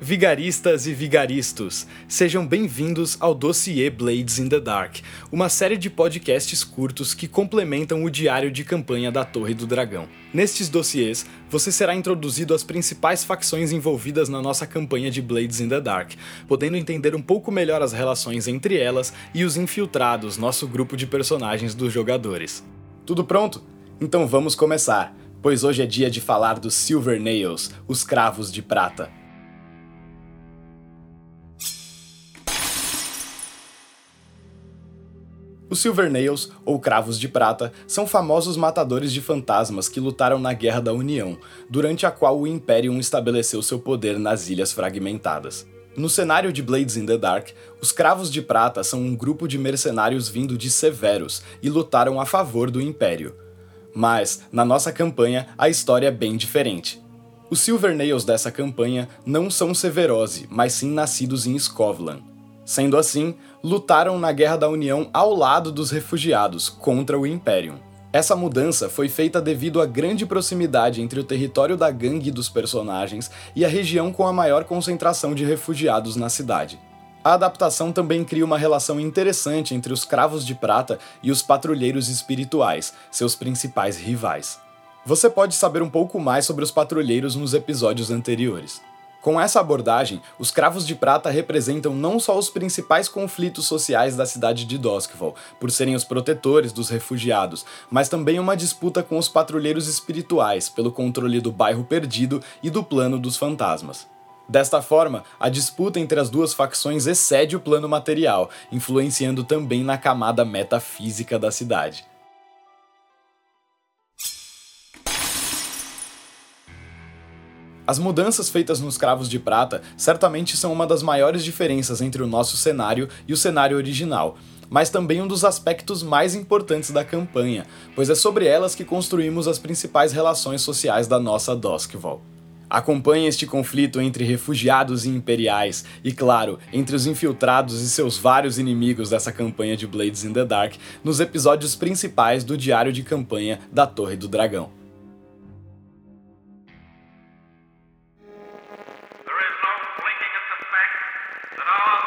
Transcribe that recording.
Vigaristas e vigaristos, sejam bem-vindos ao Dossiê Blades in the Dark, uma série de podcasts curtos que complementam o diário de campanha da Torre do Dragão. Nestes dossiês, você será introduzido às principais facções envolvidas na nossa campanha de Blades in the Dark, podendo entender um pouco melhor as relações entre elas e os infiltrados, nosso grupo de personagens dos jogadores. Tudo pronto? Então vamos começar, pois hoje é dia de falar dos Silver Nails, os cravos de prata. Os Silvernails, ou Cravos de Prata, são famosos matadores de fantasmas que lutaram na Guerra da União, durante a qual o Imperium estabeleceu seu poder nas Ilhas Fragmentadas. No cenário de Blades in the Dark, os Cravos de Prata são um grupo de mercenários vindo de Severus e lutaram a favor do Império. Mas, na nossa campanha, a história é bem diferente. Os Silvernails dessa campanha não são Severose, mas sim nascidos em Scovlan. Sendo assim, lutaram na Guerra da União ao lado dos refugiados contra o Imperium. Essa mudança foi feita devido à grande proximidade entre o território da gangue dos personagens e a região com a maior concentração de refugiados na cidade. A adaptação também cria uma relação interessante entre os Cravos de Prata e os Patrulheiros Espirituais, seus principais rivais. Você pode saber um pouco mais sobre os patrulheiros nos episódios anteriores. Com essa abordagem, os Cravos de Prata representam não só os principais conflitos sociais da cidade de Doskval, por serem os protetores dos refugiados, mas também uma disputa com os patrulheiros espirituais pelo controle do bairro perdido e do plano dos fantasmas. Desta forma, a disputa entre as duas facções excede o plano material, influenciando também na camada metafísica da cidade. As mudanças feitas nos cravos de prata certamente são uma das maiores diferenças entre o nosso cenário e o cenário original, mas também um dos aspectos mais importantes da campanha, pois é sobre elas que construímos as principais relações sociais da nossa Doskval. Acompanhe este conflito entre refugiados e imperiais, e claro, entre os infiltrados e seus vários inimigos dessa campanha de Blades in the Dark, nos episódios principais do diário de campanha da Torre do Dragão. Hello?